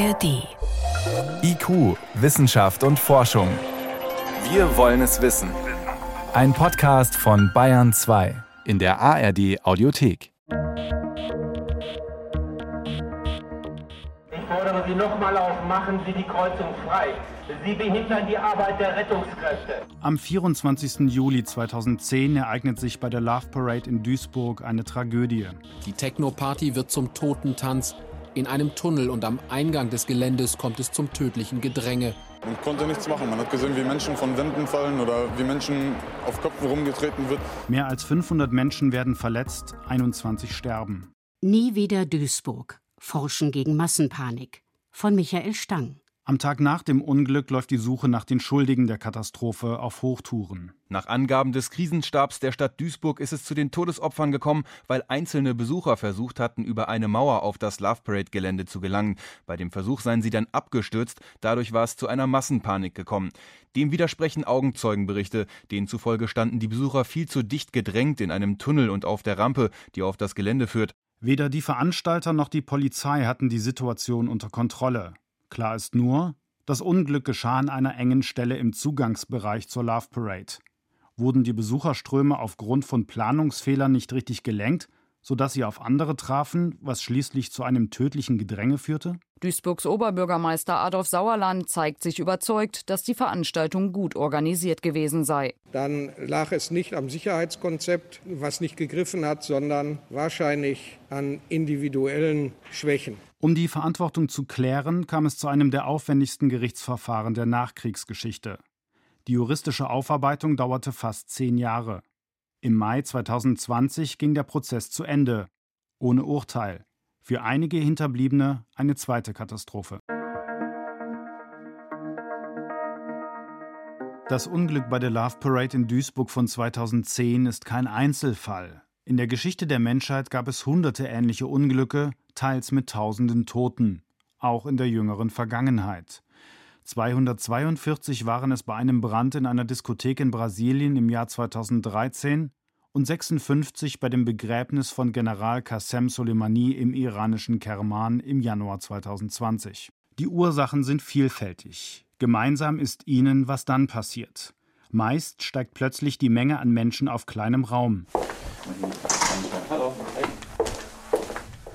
ARD. IQ, Wissenschaft und Forschung. Wir wollen es wissen. Ein Podcast von Bayern 2 in der ARD Audiothek. Ich fordere Sie nochmal auf, machen Sie die Kreuzung frei. Sie behindern die Arbeit der Rettungskräfte. Am 24. Juli 2010 ereignet sich bei der Love Parade in Duisburg eine Tragödie. Die Techno-Party wird zum Totentanz. In einem Tunnel und am Eingang des Geländes kommt es zum tödlichen Gedränge. Man konnte nichts machen. Man hat gesehen, wie Menschen von Wänden fallen oder wie Menschen auf Köpfen rumgetreten wird. Mehr als 500 Menschen werden verletzt, 21 sterben. Nie wieder Duisburg. Forschen gegen Massenpanik. Von Michael Stang. Am Tag nach dem Unglück läuft die Suche nach den Schuldigen der Katastrophe auf Hochtouren. Nach Angaben des Krisenstabs der Stadt Duisburg ist es zu den Todesopfern gekommen, weil einzelne Besucher versucht hatten, über eine Mauer auf das Love Parade Gelände zu gelangen. Bei dem Versuch seien sie dann abgestürzt, dadurch war es zu einer Massenpanik gekommen. Dem widersprechen Augenzeugenberichte, denen zufolge standen die Besucher viel zu dicht gedrängt in einem Tunnel und auf der Rampe, die auf das Gelände führt. Weder die Veranstalter noch die Polizei hatten die Situation unter Kontrolle. Klar ist nur, das Unglück geschah an einer engen Stelle im Zugangsbereich zur Love Parade. Wurden die Besucherströme aufgrund von Planungsfehlern nicht richtig gelenkt, sodass sie auf andere trafen, was schließlich zu einem tödlichen Gedränge führte? Duisburgs Oberbürgermeister Adolf Sauerland zeigt sich überzeugt, dass die Veranstaltung gut organisiert gewesen sei. Dann lag es nicht am Sicherheitskonzept, was nicht gegriffen hat, sondern wahrscheinlich an individuellen Schwächen. Um die Verantwortung zu klären, kam es zu einem der aufwendigsten Gerichtsverfahren der Nachkriegsgeschichte. Die juristische Aufarbeitung dauerte fast zehn Jahre. Im Mai 2020 ging der Prozess zu Ende, ohne Urteil. Für einige Hinterbliebene eine zweite Katastrophe. Das Unglück bei der Love Parade in Duisburg von 2010 ist kein Einzelfall. In der Geschichte der Menschheit gab es hunderte ähnliche Unglücke, teils mit tausenden Toten, auch in der jüngeren Vergangenheit. 242 waren es bei einem Brand in einer Diskothek in Brasilien im Jahr 2013 und 56 bei dem Begräbnis von General Qassem Soleimani im iranischen Kerman im Januar 2020. Die Ursachen sind vielfältig. Gemeinsam ist ihnen, was dann passiert. Meist steigt plötzlich die Menge an Menschen auf kleinem Raum.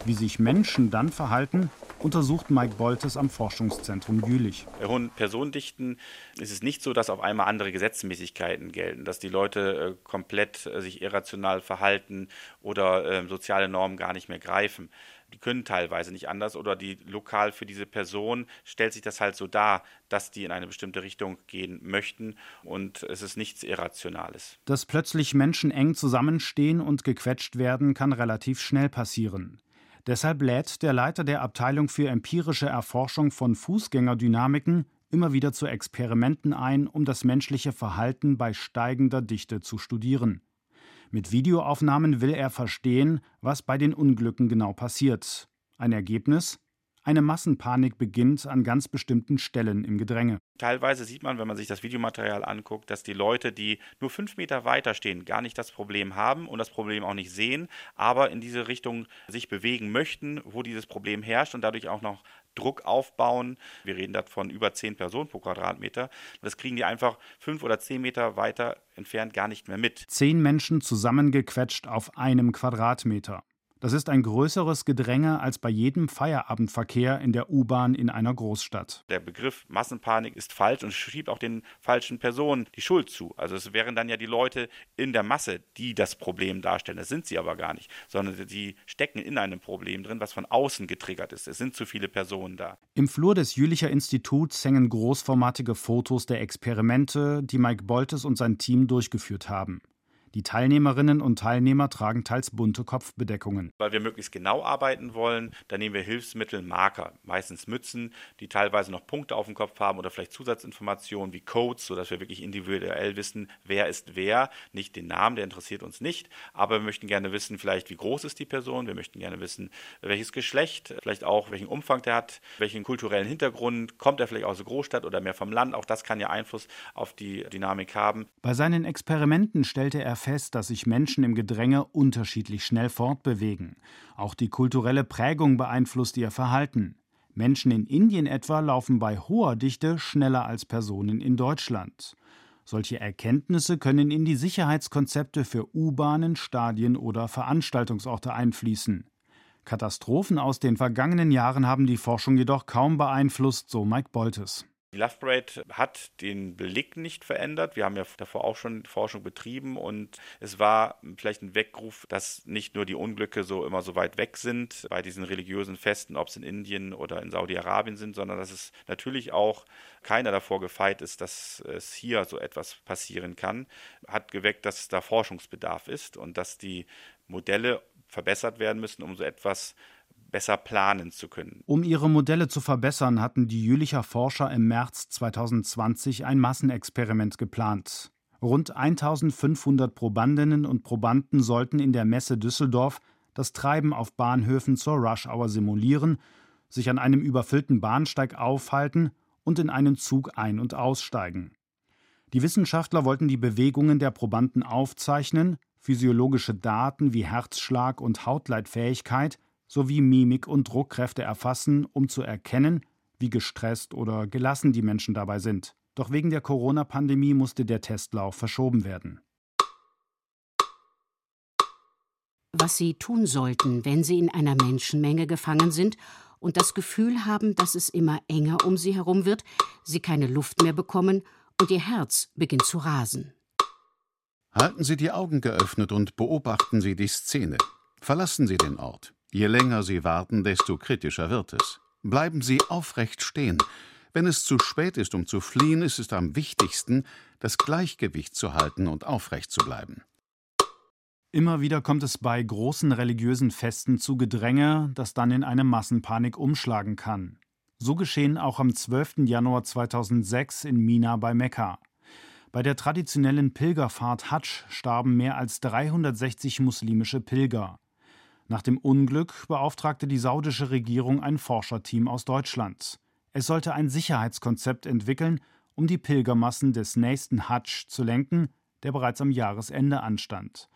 Wie sich Menschen dann verhalten, untersucht Mike Boltes am Forschungszentrum Jülich. Bei hohen Personendichten ist es nicht so, dass auf einmal andere Gesetzmäßigkeiten gelten, dass die Leute äh, komplett äh, sich irrational verhalten oder äh, soziale Normen gar nicht mehr greifen. Die können teilweise nicht anders oder die lokal für diese Person stellt sich das halt so dar, dass die in eine bestimmte Richtung gehen möchten und es ist nichts Irrationales. Dass plötzlich Menschen eng zusammenstehen und gequetscht werden, kann relativ schnell passieren. Deshalb lädt der Leiter der Abteilung für empirische Erforschung von Fußgängerdynamiken immer wieder zu Experimenten ein, um das menschliche Verhalten bei steigender Dichte zu studieren. Mit Videoaufnahmen will er verstehen, was bei den Unglücken genau passiert. Ein Ergebnis? Eine Massenpanik beginnt an ganz bestimmten Stellen im Gedränge. Teilweise sieht man, wenn man sich das Videomaterial anguckt, dass die Leute, die nur fünf Meter weiter stehen, gar nicht das Problem haben und das Problem auch nicht sehen, aber in diese Richtung sich bewegen möchten, wo dieses Problem herrscht und dadurch auch noch Druck aufbauen. Wir reden davon über zehn Personen pro Quadratmeter. Das kriegen die einfach fünf oder zehn Meter weiter entfernt gar nicht mehr mit. Zehn Menschen zusammengequetscht auf einem Quadratmeter. Das ist ein größeres Gedränge als bei jedem Feierabendverkehr in der U-Bahn in einer Großstadt. Der Begriff Massenpanik ist falsch und schiebt auch den falschen Personen die Schuld zu. Also es wären dann ja die Leute in der Masse, die das Problem darstellen. Das sind sie aber gar nicht, sondern sie stecken in einem Problem drin, was von außen getriggert ist. Es sind zu viele Personen da. Im Flur des Jülicher Instituts hängen großformatige Fotos der Experimente, die Mike Boltes und sein Team durchgeführt haben. Die Teilnehmerinnen und Teilnehmer tragen teils bunte Kopfbedeckungen. Weil wir möglichst genau arbeiten wollen, dann nehmen wir Hilfsmittel, Marker, meistens Mützen, die teilweise noch Punkte auf dem Kopf haben oder vielleicht Zusatzinformationen wie Codes, sodass wir wirklich individuell wissen, wer ist wer. Nicht den Namen, der interessiert uns nicht, aber wir möchten gerne wissen, vielleicht wie groß ist die Person, wir möchten gerne wissen, welches Geschlecht, vielleicht auch welchen Umfang der hat, welchen kulturellen Hintergrund, kommt er vielleicht aus der Großstadt oder mehr vom Land. Auch das kann ja Einfluss auf die Dynamik haben. Bei seinen Experimenten stellte er fest, dass sich Menschen im Gedränge unterschiedlich schnell fortbewegen. Auch die kulturelle Prägung beeinflusst ihr Verhalten. Menschen in Indien etwa laufen bei hoher Dichte schneller als Personen in Deutschland. Solche Erkenntnisse können in die Sicherheitskonzepte für U-Bahnen, Stadien oder Veranstaltungsorte einfließen. Katastrophen aus den vergangenen Jahren haben die Forschung jedoch kaum beeinflusst, so Mike Boltes. Die Love Parade hat den Blick nicht verändert. Wir haben ja davor auch schon Forschung betrieben und es war vielleicht ein Weckruf, dass nicht nur die Unglücke so immer so weit weg sind bei diesen religiösen Festen, ob es in Indien oder in Saudi-Arabien sind, sondern dass es natürlich auch keiner davor gefeit ist, dass es hier so etwas passieren kann. Hat geweckt, dass da Forschungsbedarf ist und dass die Modelle verbessert werden müssen, um so etwas besser planen zu können. Um ihre Modelle zu verbessern, hatten die Jülicher Forscher im März 2020 ein Massenexperiment geplant. Rund 1500 Probandinnen und Probanden sollten in der Messe Düsseldorf das Treiben auf Bahnhöfen zur Rush-Hour simulieren, sich an einem überfüllten Bahnsteig aufhalten und in einen Zug ein- und aussteigen. Die Wissenschaftler wollten die Bewegungen der Probanden aufzeichnen, physiologische Daten wie Herzschlag und Hautleitfähigkeit sowie Mimik und Druckkräfte erfassen, um zu erkennen, wie gestresst oder gelassen die Menschen dabei sind. Doch wegen der Corona-Pandemie musste der Testlauf verschoben werden. Was Sie tun sollten, wenn Sie in einer Menschenmenge gefangen sind und das Gefühl haben, dass es immer enger um Sie herum wird, Sie keine Luft mehr bekommen und Ihr Herz beginnt zu rasen. Halten Sie die Augen geöffnet und beobachten Sie die Szene. Verlassen Sie den Ort. Je länger Sie warten, desto kritischer wird es. Bleiben Sie aufrecht stehen. Wenn es zu spät ist, um zu fliehen, ist es am wichtigsten, das Gleichgewicht zu halten und aufrecht zu bleiben. Immer wieder kommt es bei großen religiösen Festen zu Gedränge, das dann in eine Massenpanik umschlagen kann. So geschehen auch am 12. Januar 2006 in Mina bei Mekka. Bei der traditionellen Pilgerfahrt Hadsch starben mehr als 360 muslimische Pilger. Nach dem Unglück beauftragte die saudische Regierung ein Forscherteam aus Deutschland. Es sollte ein Sicherheitskonzept entwickeln, um die Pilgermassen des nächsten Hadsch zu lenken, der bereits am Jahresende anstand.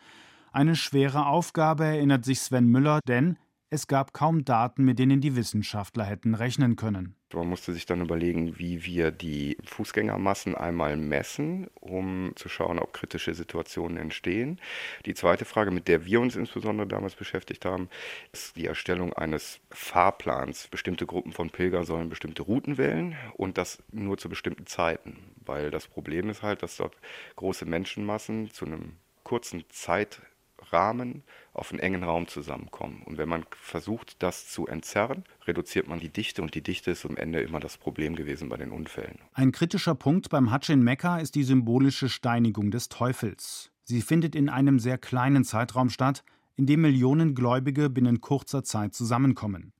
Eine schwere Aufgabe erinnert sich Sven Müller, denn es gab kaum Daten, mit denen die Wissenschaftler hätten rechnen können. Man musste sich dann überlegen, wie wir die Fußgängermassen einmal messen, um zu schauen, ob kritische Situationen entstehen. Die zweite Frage, mit der wir uns insbesondere damals beschäftigt haben, ist die Erstellung eines Fahrplans. Bestimmte Gruppen von Pilgern sollen bestimmte Routen wählen und das nur zu bestimmten Zeiten, weil das Problem ist halt, dass dort große Menschenmassen zu einem kurzen Zeitraum Rahmen auf einen engen Raum zusammenkommen. Und wenn man versucht, das zu entzerren, reduziert man die Dichte und die Dichte ist am Ende immer das Problem gewesen bei den Unfällen. Ein kritischer Punkt beim Hadsch in Mekka ist die symbolische Steinigung des Teufels. Sie findet in einem sehr kleinen Zeitraum statt, in dem Millionen Gläubige binnen kurzer Zeit zusammenkommen.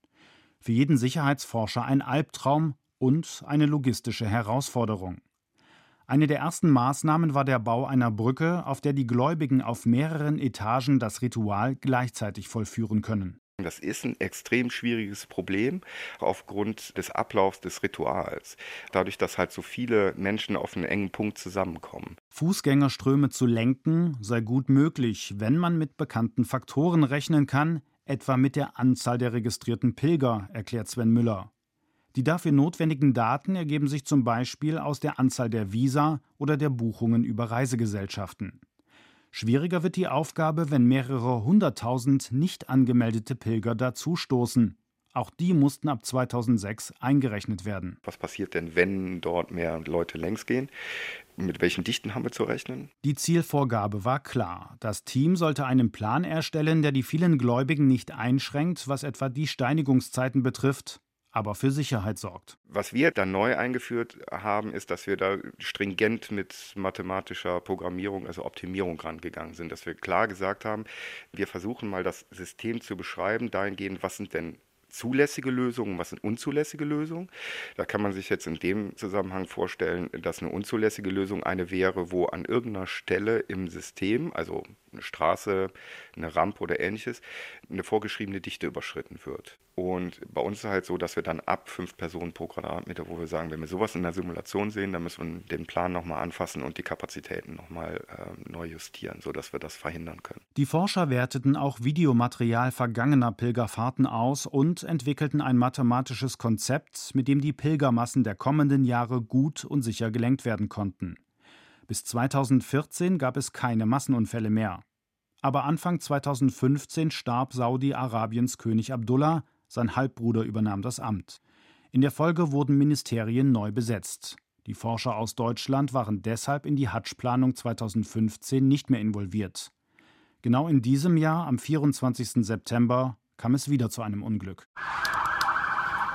Für jeden Sicherheitsforscher ein Albtraum und eine logistische Herausforderung. Eine der ersten Maßnahmen war der Bau einer Brücke, auf der die Gläubigen auf mehreren Etagen das Ritual gleichzeitig vollführen können. Das ist ein extrem schwieriges Problem aufgrund des Ablaufs des Rituals. Dadurch, dass halt so viele Menschen auf einen engen Punkt zusammenkommen. Fußgängerströme zu lenken sei gut möglich, wenn man mit bekannten Faktoren rechnen kann, etwa mit der Anzahl der registrierten Pilger, erklärt Sven Müller. Die dafür notwendigen Daten ergeben sich zum Beispiel aus der Anzahl der Visa oder der Buchungen über Reisegesellschaften. Schwieriger wird die Aufgabe, wenn mehrere hunderttausend nicht angemeldete Pilger dazustoßen. Auch die mussten ab 2006 eingerechnet werden. Was passiert denn, wenn dort mehr Leute längs gehen? Mit welchen Dichten haben wir zu rechnen? Die Zielvorgabe war klar. Das Team sollte einen Plan erstellen, der die vielen Gläubigen nicht einschränkt, was etwa die Steinigungszeiten betrifft, aber für Sicherheit sorgt. Was wir dann neu eingeführt haben, ist, dass wir da stringent mit mathematischer Programmierung, also Optimierung rangegangen sind, dass wir klar gesagt haben, wir versuchen mal das System zu beschreiben, dahingehend, was sind denn zulässige Lösungen, was sind unzulässige Lösungen. Da kann man sich jetzt in dem Zusammenhang vorstellen, dass eine unzulässige Lösung eine wäre, wo an irgendeiner Stelle im System, also eine Straße, eine Rampe oder ähnliches, eine vorgeschriebene Dichte überschritten wird. Und bei uns ist es halt so, dass wir dann ab fünf Personen pro Quadratmeter, wo wir sagen, wenn wir sowas in der Simulation sehen, dann müssen wir den Plan nochmal anfassen und die Kapazitäten nochmal äh, neu justieren, sodass wir das verhindern können. Die Forscher werteten auch Videomaterial vergangener Pilgerfahrten aus und entwickelten ein mathematisches Konzept, mit dem die Pilgermassen der kommenden Jahre gut und sicher gelenkt werden konnten. Bis 2014 gab es keine Massenunfälle mehr. Aber Anfang 2015 starb Saudi-Arabiens König Abdullah, sein Halbbruder übernahm das Amt. In der Folge wurden Ministerien neu besetzt. Die Forscher aus Deutschland waren deshalb in die Hadsch-Planung 2015 nicht mehr involviert. Genau in diesem Jahr, am 24. September, kam es wieder zu einem Unglück.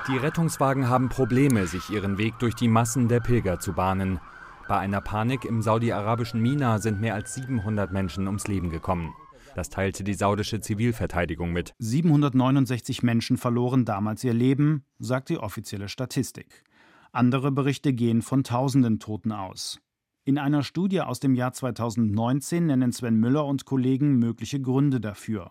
Die Rettungswagen haben Probleme, sich ihren Weg durch die Massen der Pilger zu bahnen. Bei einer Panik im saudi-arabischen Mina sind mehr als 700 Menschen ums Leben gekommen. Das teilte die saudische Zivilverteidigung mit. 769 Menschen verloren damals ihr Leben, sagt die offizielle Statistik. Andere Berichte gehen von tausenden Toten aus. In einer Studie aus dem Jahr 2019 nennen Sven Müller und Kollegen mögliche Gründe dafür.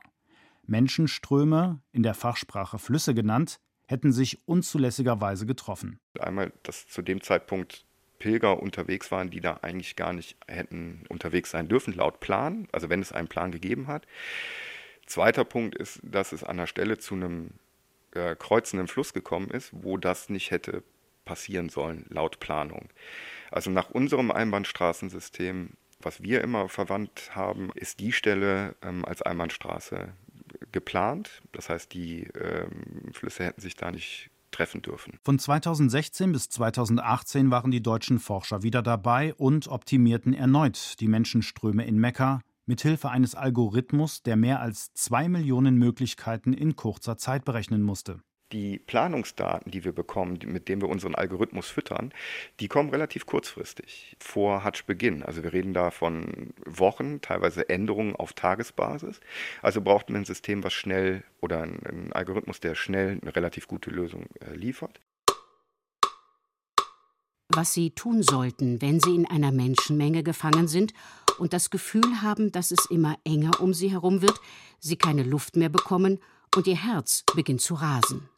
Menschenströme, in der Fachsprache Flüsse genannt, hätten sich unzulässigerweise getroffen. Einmal, dass zu dem Zeitpunkt Pilger unterwegs waren, die da eigentlich gar nicht hätten unterwegs sein dürfen, laut Plan, also wenn es einen Plan gegeben hat. Zweiter Punkt ist, dass es an der Stelle zu einem äh, kreuzenden Fluss gekommen ist, wo das nicht hätte passieren sollen, laut Planung. Also nach unserem Einbahnstraßensystem, was wir immer verwandt haben, ist die Stelle ähm, als Einbahnstraße geplant. Das heißt, die ähm, Flüsse hätten sich da nicht treffen dürfen. Von 2016 bis 2018 waren die deutschen Forscher wieder dabei und optimierten erneut die Menschenströme in Mekka mithilfe eines Algorithmus, der mehr als zwei Millionen Möglichkeiten in kurzer Zeit berechnen musste die Planungsdaten, die wir bekommen, mit denen wir unseren Algorithmus füttern, die kommen relativ kurzfristig vor Hatch-Beginn. Also wir reden da von Wochen, teilweise Änderungen auf Tagesbasis. Also braucht man ein System, was schnell oder ein, Algorithmus, der schnell eine relativ gute Lösung äh, liefert. Was Sie tun sollten, wenn Sie in einer Menschenmenge gefangen sind und das Gefühl haben, dass es immer enger um Sie herum wird, Sie keine Luft mehr bekommen und Ihr Herz beginnt zu rasen.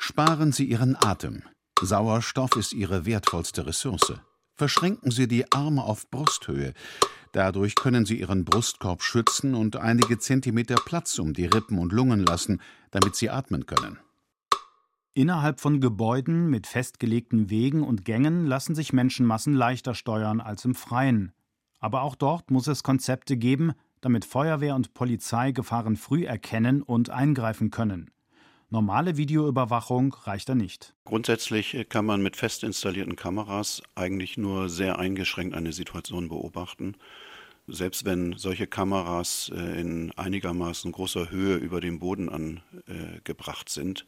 Sparen Sie Ihren Atem. Sauerstoff ist Ihre wertvollste Ressource. Verschränken Sie die Arme auf Brusthöhe. Dadurch können Sie Ihren Brustkorb schützen und einige Zentimeter Platz um die Rippen und Lungen lassen, damit Sie atmen können. Innerhalb von Gebäuden mit festgelegten Wegen und Gängen lassen sich Menschenmassen leichter steuern als im Freien. Aber auch dort muss es Konzepte geben, damit Feuerwehr und Polizei Gefahren früh erkennen und eingreifen können. Normale Videoüberwachung reicht da nicht. Grundsätzlich äh, kann man mit fest installierten Kameras eigentlich nur sehr eingeschränkt eine Situation beobachten. Selbst wenn solche Kameras äh, in einigermaßen großer Höhe über dem Boden angebracht sind,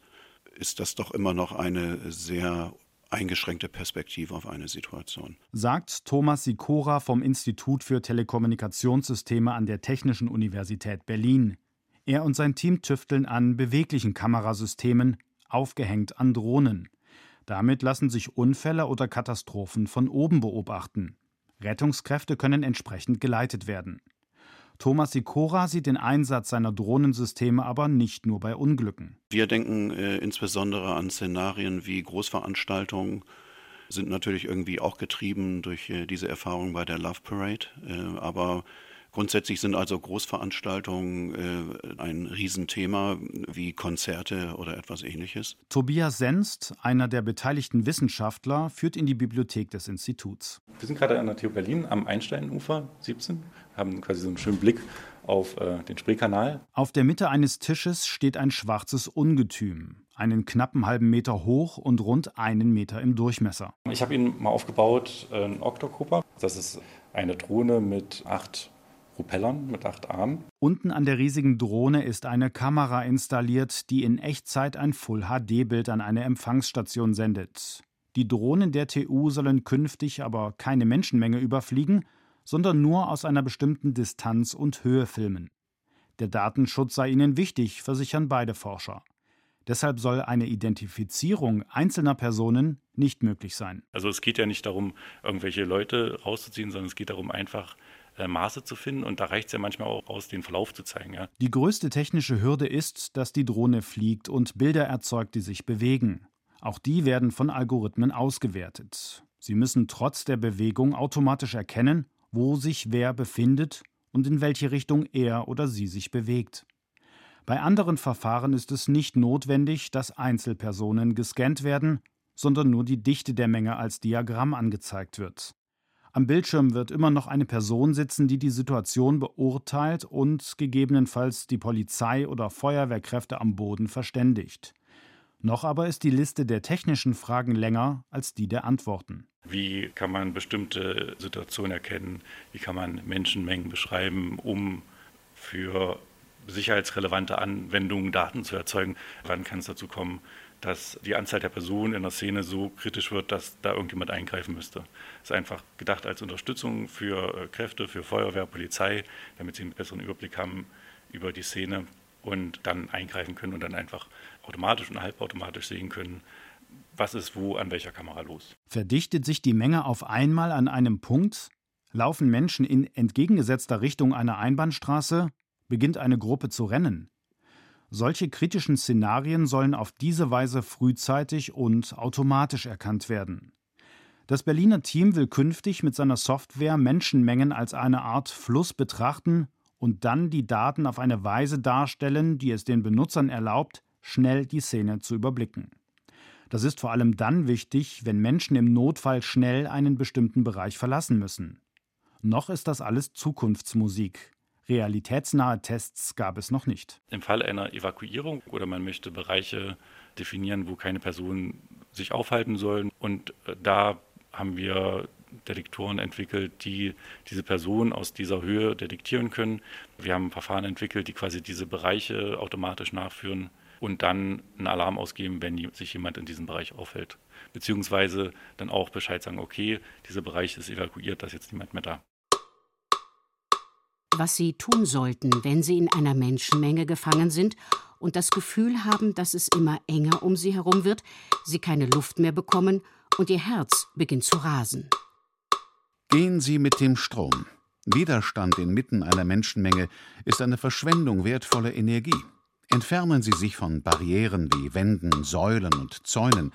ist das doch immer noch eine sehr eingeschränkte Perspektive auf eine Situation. Sagt Thomas Sikora vom Institut für Telekommunikationssysteme an der Technischen Universität Berlin. Er und sein Team tüfteln an beweglichen Kamerasystemen, aufgehängt an Drohnen. Damit lassen sich Unfälle oder Katastrophen von oben beobachten. Rettungskräfte können entsprechend geleitet werden. Thomas Sikora sieht den Einsatz seiner Drohnensysteme aber nicht nur bei Unglücken. Wir denken äh, insbesondere an Szenarien wie Großveranstaltungen, sind natürlich irgendwie auch getrieben durch äh, diese Erfahrung bei der Love Parade. Äh, aber Grundsätzlich sind also Großveranstaltungen äh, ein Riesenthema wie Konzerte oder etwas ähnliches. Tobias Senst, einer der beteiligten Wissenschaftler, führt in die Bibliothek des Instituts. Wir sind gerade an der TU Berlin am Einsteinufer 17, haben quasi so einen schönen Blick auf äh, den Spreekanal. Auf der Mitte eines Tisches steht ein schwarzes Ungetüm, einen knappen halben Meter hoch und rund einen Meter im Durchmesser. Ich habe ihn mal aufgebaut, äh, ein Octocooper. Das ist eine Drohne mit acht Propellern mit acht Armen. Unten an der riesigen Drohne ist eine Kamera installiert, die in Echtzeit ein Full-HD-Bild an eine Empfangsstation sendet. Die Drohnen der TU sollen künftig aber keine Menschenmenge überfliegen, sondern nur aus einer bestimmten Distanz und Höhe filmen. Der Datenschutz sei ihnen wichtig, versichern beide Forscher. Deshalb soll eine Identifizierung einzelner Personen nicht möglich sein. Also es geht ja nicht darum, irgendwelche Leute rauszuziehen, sondern es geht darum, einfach äh, Maße zu finden. Und da reicht es ja manchmal auch aus, den Verlauf zu zeigen. Ja. Die größte technische Hürde ist, dass die Drohne fliegt und Bilder erzeugt, die sich bewegen. Auch die werden von Algorithmen ausgewertet. Sie müssen trotz der Bewegung automatisch erkennen, wo sich wer befindet und in welche Richtung er oder sie sich bewegt. Bei anderen Verfahren ist es nicht notwendig, dass Einzelpersonen gescannt werden, sondern nur die Dichte der Menge als Diagramm angezeigt wird. Am Bildschirm wird immer noch eine Person sitzen, die die Situation beurteilt und gegebenenfalls die Polizei oder Feuerwehrkräfte am Boden verständigt. Noch aber ist die Liste der technischen Fragen länger als die der Antworten. Wie kann man bestimmte Situationen erkennen? Wie kann man Menschenmengen beschreiben, um für sicherheitsrelevante Anwendungen Daten zu erzeugen? Wann kann es dazu kommen, dass die Anzahl der Personen in der Szene so kritisch wird, dass da irgendjemand eingreifen müsste. Das ist einfach gedacht als Unterstützung für äh, Kräfte, für Feuerwehr, Polizei, damit sie einen besseren Überblick haben über die Szene und dann eingreifen können und dann einfach automatisch und halbautomatisch sehen können, was ist wo an welcher Kamera los. Verdichtet sich die Menge auf einmal an einem Punkt? Laufen Menschen in entgegengesetzter Richtung einer Einbahnstraße? Beginnt eine Gruppe zu rennen? Solche kritischen Szenarien sollen auf diese Weise frühzeitig und automatisch erkannt werden. Das Berliner Team will künftig mit seiner Software Menschenmengen als eine Art Fluss betrachten und dann die Daten auf eine Weise darstellen, die es den Benutzern erlaubt, schnell die Szene zu überblicken. Das ist vor allem dann wichtig, wenn Menschen im Notfall schnell einen bestimmten Bereich verlassen müssen. Noch ist das alles Zukunftsmusik. Realitätsnahe Tests gab es noch nicht. Im Fall einer Evakuierung oder man möchte Bereiche definieren, wo keine Personen sich aufhalten sollen. Und äh, da haben wir Detektoren entwickelt, die diese Personen aus dieser Höhe detektieren können. Wir haben Verfahren entwickelt, die quasi diese Bereiche automatisch nachführen und dann einen Alarm ausgeben, wenn sich jemand in diesem Bereich aufhält. Beziehungsweise dann auch Bescheid sagen, okay, dieser Bereich ist evakuiert, da ist jetzt niemand mehr da was sie tun sollten, wenn sie in einer Menschenmenge gefangen sind und das Gefühl haben, dass es immer enger um sie herum wird, sie keine Luft mehr bekommen und ihr Herz beginnt zu rasen. Gehen Sie mit dem Strom. Widerstand inmitten einer Menschenmenge ist eine Verschwendung wertvoller Energie. Entfernen Sie sich von Barrieren wie Wänden, Säulen und Zäunen.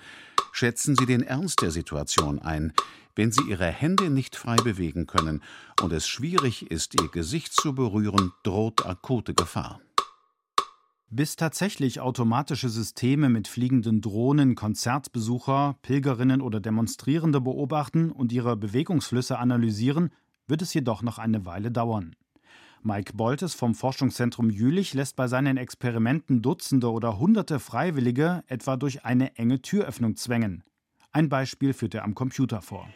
Schätzen Sie den Ernst der Situation ein. Wenn Sie Ihre Hände nicht frei bewegen können und es schwierig ist, Ihr Gesicht zu berühren, droht akute Gefahr. Bis tatsächlich automatische Systeme mit fliegenden Drohnen Konzertbesucher, Pilgerinnen oder Demonstrierende beobachten und ihre Bewegungsflüsse analysieren, wird es jedoch noch eine Weile dauern. Mike Boltes vom Forschungszentrum Jülich lässt bei seinen Experimenten Dutzende oder Hunderte Freiwillige etwa durch eine enge Türöffnung zwängen. Ein Beispiel führt er am Computer vor.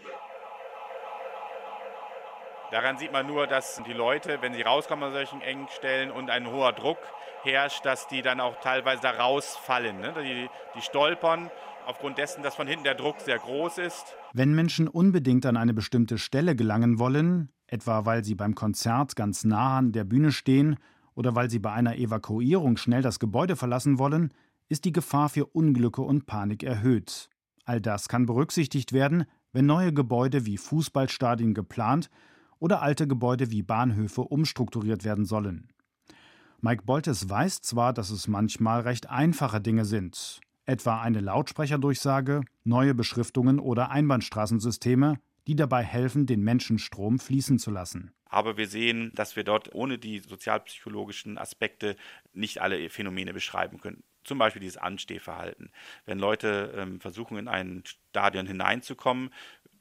Daran sieht man nur, dass die Leute, wenn sie rauskommen an solchen engen Stellen und ein hoher Druck herrscht, dass die dann auch teilweise da rausfallen. Ne? Die, die stolpern aufgrund dessen, dass von hinten der Druck sehr groß ist. Wenn Menschen unbedingt an eine bestimmte Stelle gelangen wollen, etwa weil sie beim Konzert ganz nah an der Bühne stehen oder weil sie bei einer Evakuierung schnell das Gebäude verlassen wollen, ist die Gefahr für Unglücke und Panik erhöht. All das kann berücksichtigt werden, wenn neue Gebäude wie Fußballstadien geplant oder alte Gebäude wie Bahnhöfe umstrukturiert werden sollen. Mike Boltes weiß zwar, dass es manchmal recht einfache Dinge sind, etwa eine Lautsprecherdurchsage, neue Beschriftungen oder Einbahnstraßensysteme, die dabei helfen, den Menschenstrom fließen zu lassen. Aber wir sehen, dass wir dort ohne die sozialpsychologischen Aspekte nicht alle Phänomene beschreiben können. Zum Beispiel dieses Anstehverhalten. Wenn Leute ähm, versuchen, in ein Stadion hineinzukommen,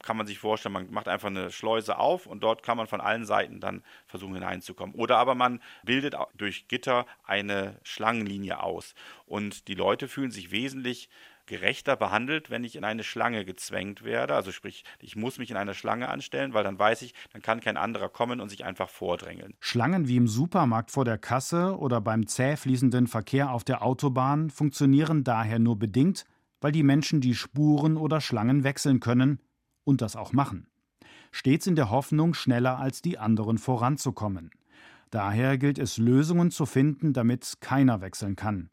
kann man sich vorstellen, man macht einfach eine Schleuse auf und dort kann man von allen Seiten dann versuchen hineinzukommen. Oder aber man bildet durch Gitter eine Schlangenlinie aus und die Leute fühlen sich wesentlich gerechter behandelt, wenn ich in eine Schlange gezwängt werde. Also sprich, ich muss mich in einer Schlange anstellen, weil dann weiß ich, dann kann kein anderer kommen und sich einfach vordrängeln. Schlangen wie im Supermarkt vor der Kasse oder beim zäh fließenden Verkehr auf der Autobahn funktionieren daher nur bedingt, weil die Menschen die Spuren oder Schlangen wechseln können und das auch machen. Stets in der Hoffnung, schneller als die anderen voranzukommen. Daher gilt es, Lösungen zu finden, damit keiner wechseln kann.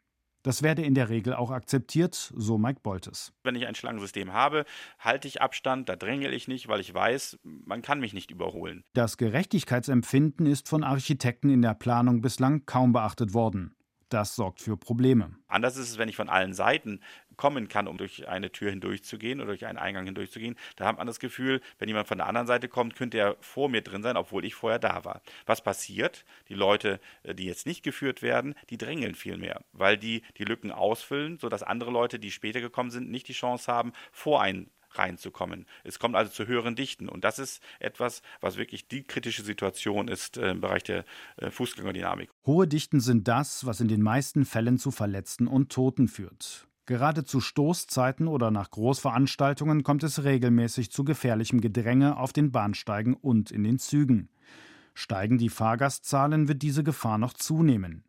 Das werde in der Regel auch akzeptiert, so Mike Boltes. Wenn ich ein Schlangensystem habe, halte ich Abstand, da drängel ich nicht, weil ich weiß, man kann mich nicht überholen. Das Gerechtigkeitsempfinden ist von Architekten in der Planung bislang kaum beachtet worden. Das sorgt für Probleme. Anders ist es, wenn ich von allen Seiten kommen kann, um durch eine Tür hindurchzugehen oder durch einen Eingang hindurchzugehen. Da hat man das Gefühl, wenn jemand von der anderen Seite kommt, könnte er vor mir drin sein, obwohl ich vorher da war. Was passiert? Die Leute, äh, die jetzt nicht geführt werden, die drängeln viel mehr, weil die die Lücken ausfüllen, sodass andere Leute, die später gekommen sind, nicht die Chance haben, vor einen reinzukommen. Es kommt also zu höheren Dichten. Und das ist etwas, was wirklich die kritische Situation ist äh, im Bereich der äh, Fußgängerdynamik. Hohe Dichten sind das, was in den meisten Fällen zu Verletzten und Toten führt. Gerade zu Stoßzeiten oder nach Großveranstaltungen kommt es regelmäßig zu gefährlichem Gedränge auf den Bahnsteigen und in den Zügen. Steigen die Fahrgastzahlen, wird diese Gefahr noch zunehmen.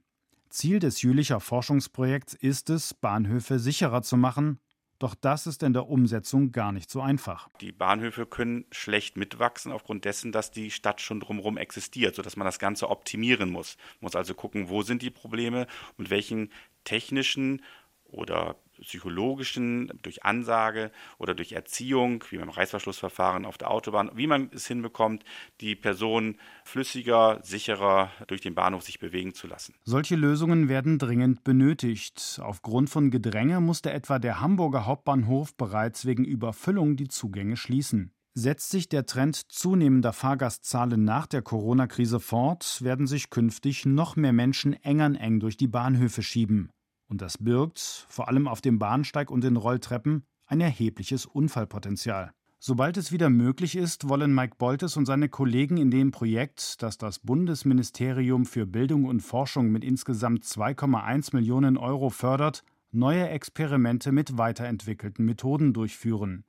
Ziel des Jülicher Forschungsprojekts ist es, Bahnhöfe sicherer zu machen doch das ist in der Umsetzung gar nicht so einfach. Die Bahnhöfe können schlecht mitwachsen aufgrund dessen, dass die Stadt schon drumherum existiert, sodass man das Ganze optimieren muss. Man muss also gucken, wo sind die Probleme und welchen technischen oder psychologischen, durch Ansage oder durch Erziehung, wie beim Reißverschlussverfahren auf der Autobahn, wie man es hinbekommt, die Person flüssiger, sicherer durch den Bahnhof sich bewegen zu lassen. Solche Lösungen werden dringend benötigt. Aufgrund von Gedränge musste etwa der Hamburger Hauptbahnhof bereits wegen Überfüllung die Zugänge schließen. Setzt sich der Trend zunehmender Fahrgastzahlen nach der Corona-Krise fort, werden sich künftig noch mehr Menschen engern eng durch die Bahnhöfe schieben. Und das birgt, vor allem auf dem Bahnsteig und den Rolltreppen, ein erhebliches Unfallpotenzial. Sobald es wieder möglich ist, wollen Mike Boltes und seine Kollegen in dem Projekt, das das Bundesministerium für Bildung und Forschung mit insgesamt 2,1 Millionen Euro fördert, neue Experimente mit weiterentwickelten Methoden durchführen.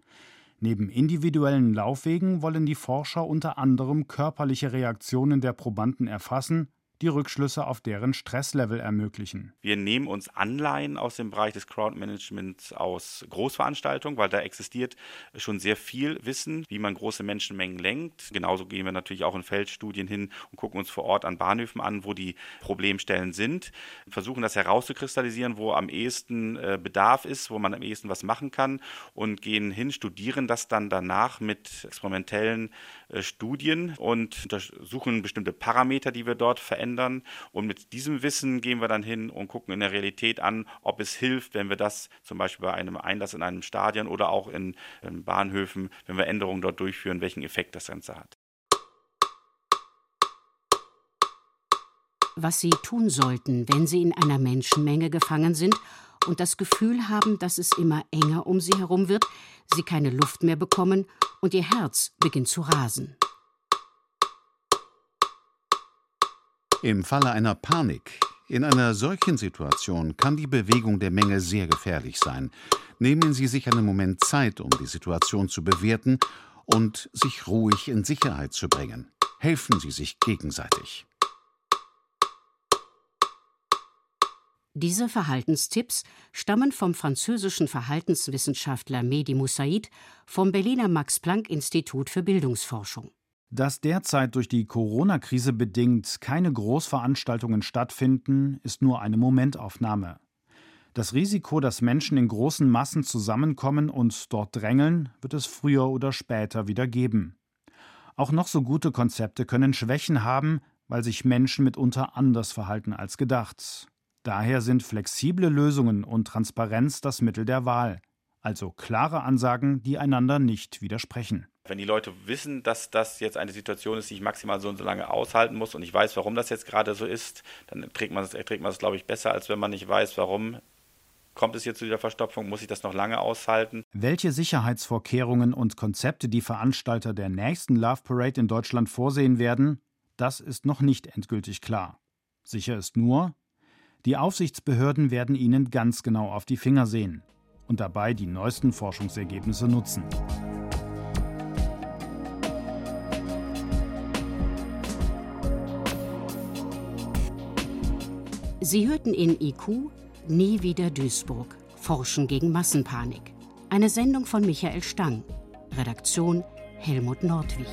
Neben individuellen Laufwegen wollen die Forscher unter anderem körperliche Reaktionen der Probanden erfassen die Rückschlüsse auf deren Stresslevel ermöglichen. Wir nehmen uns Anleihen aus dem Bereich des Crowdmanagements aus Großveranstaltungen, weil da existiert schon sehr viel Wissen, wie man große Menschenmengen lenkt. Genauso gehen wir natürlich auch in Feldstudien hin und gucken uns vor Ort an Bahnhöfen an, wo die Problemstellen sind, versuchen das herauszukristallisieren, wo am ehesten äh, Bedarf ist, wo man am ehesten was machen kann und gehen hin, studieren das dann danach mit experimentellen äh, Studien und untersuchen bestimmte Parameter, die wir dort verändern. Und mit diesem Wissen gehen wir dann hin und gucken in der Realität an, ob es hilft, wenn wir das zum Beispiel bei einem Einlass in einem Stadion oder auch in, in Bahnhöfen, wenn wir Änderungen dort durchführen, welchen Effekt das Ganze hat. Was Sie tun sollten, wenn Sie in einer Menschenmenge gefangen sind und das Gefühl haben, dass es immer enger um Sie herum wird, Sie keine Luft mehr bekommen und Ihr Herz beginnt zu rasen. Im Falle einer Panik, in einer solchen Situation kann die Bewegung der Menge sehr gefährlich sein. Nehmen Sie sich einen Moment Zeit, um die Situation zu bewerten und sich ruhig in Sicherheit zu bringen. Helfen Sie sich gegenseitig. Diese Verhaltenstipps stammen vom französischen Verhaltenswissenschaftler Mehdi Moussaid vom Berliner Max-Planck-Institut für Bildungsforschung. Dass derzeit durch die Corona-Krise bedingt keine Großveranstaltungen stattfinden, ist nur eine Momentaufnahme. Das Risiko, dass Menschen in großen Massen zusammenkommen und dort drängeln, wird es früher oder später wieder geben. Auch noch so gute Konzepte können Schwächen haben, weil sich Menschen mitunter anders verhalten als gedacht. Daher sind flexible Lösungen und Transparenz das Mittel der Wahl, also klare Ansagen, die einander nicht widersprechen. Wenn die Leute wissen, dass das jetzt eine Situation ist, die ich maximal so und so lange aushalten muss und ich weiß, warum das jetzt gerade so ist, dann trägt man es, trägt man es, glaube ich, besser, als wenn man nicht weiß, warum kommt es hier zu dieser Verstopfung, muss ich das noch lange aushalten. Welche Sicherheitsvorkehrungen und Konzepte die Veranstalter der nächsten Love Parade in Deutschland vorsehen werden, das ist noch nicht endgültig klar. Sicher ist nur, die Aufsichtsbehörden werden ihnen ganz genau auf die Finger sehen und dabei die neuesten Forschungsergebnisse nutzen. Sie hörten in IQ Nie wieder Duisburg. Forschen gegen Massenpanik. Eine Sendung von Michael Stang. Redaktion Helmut Nordwig.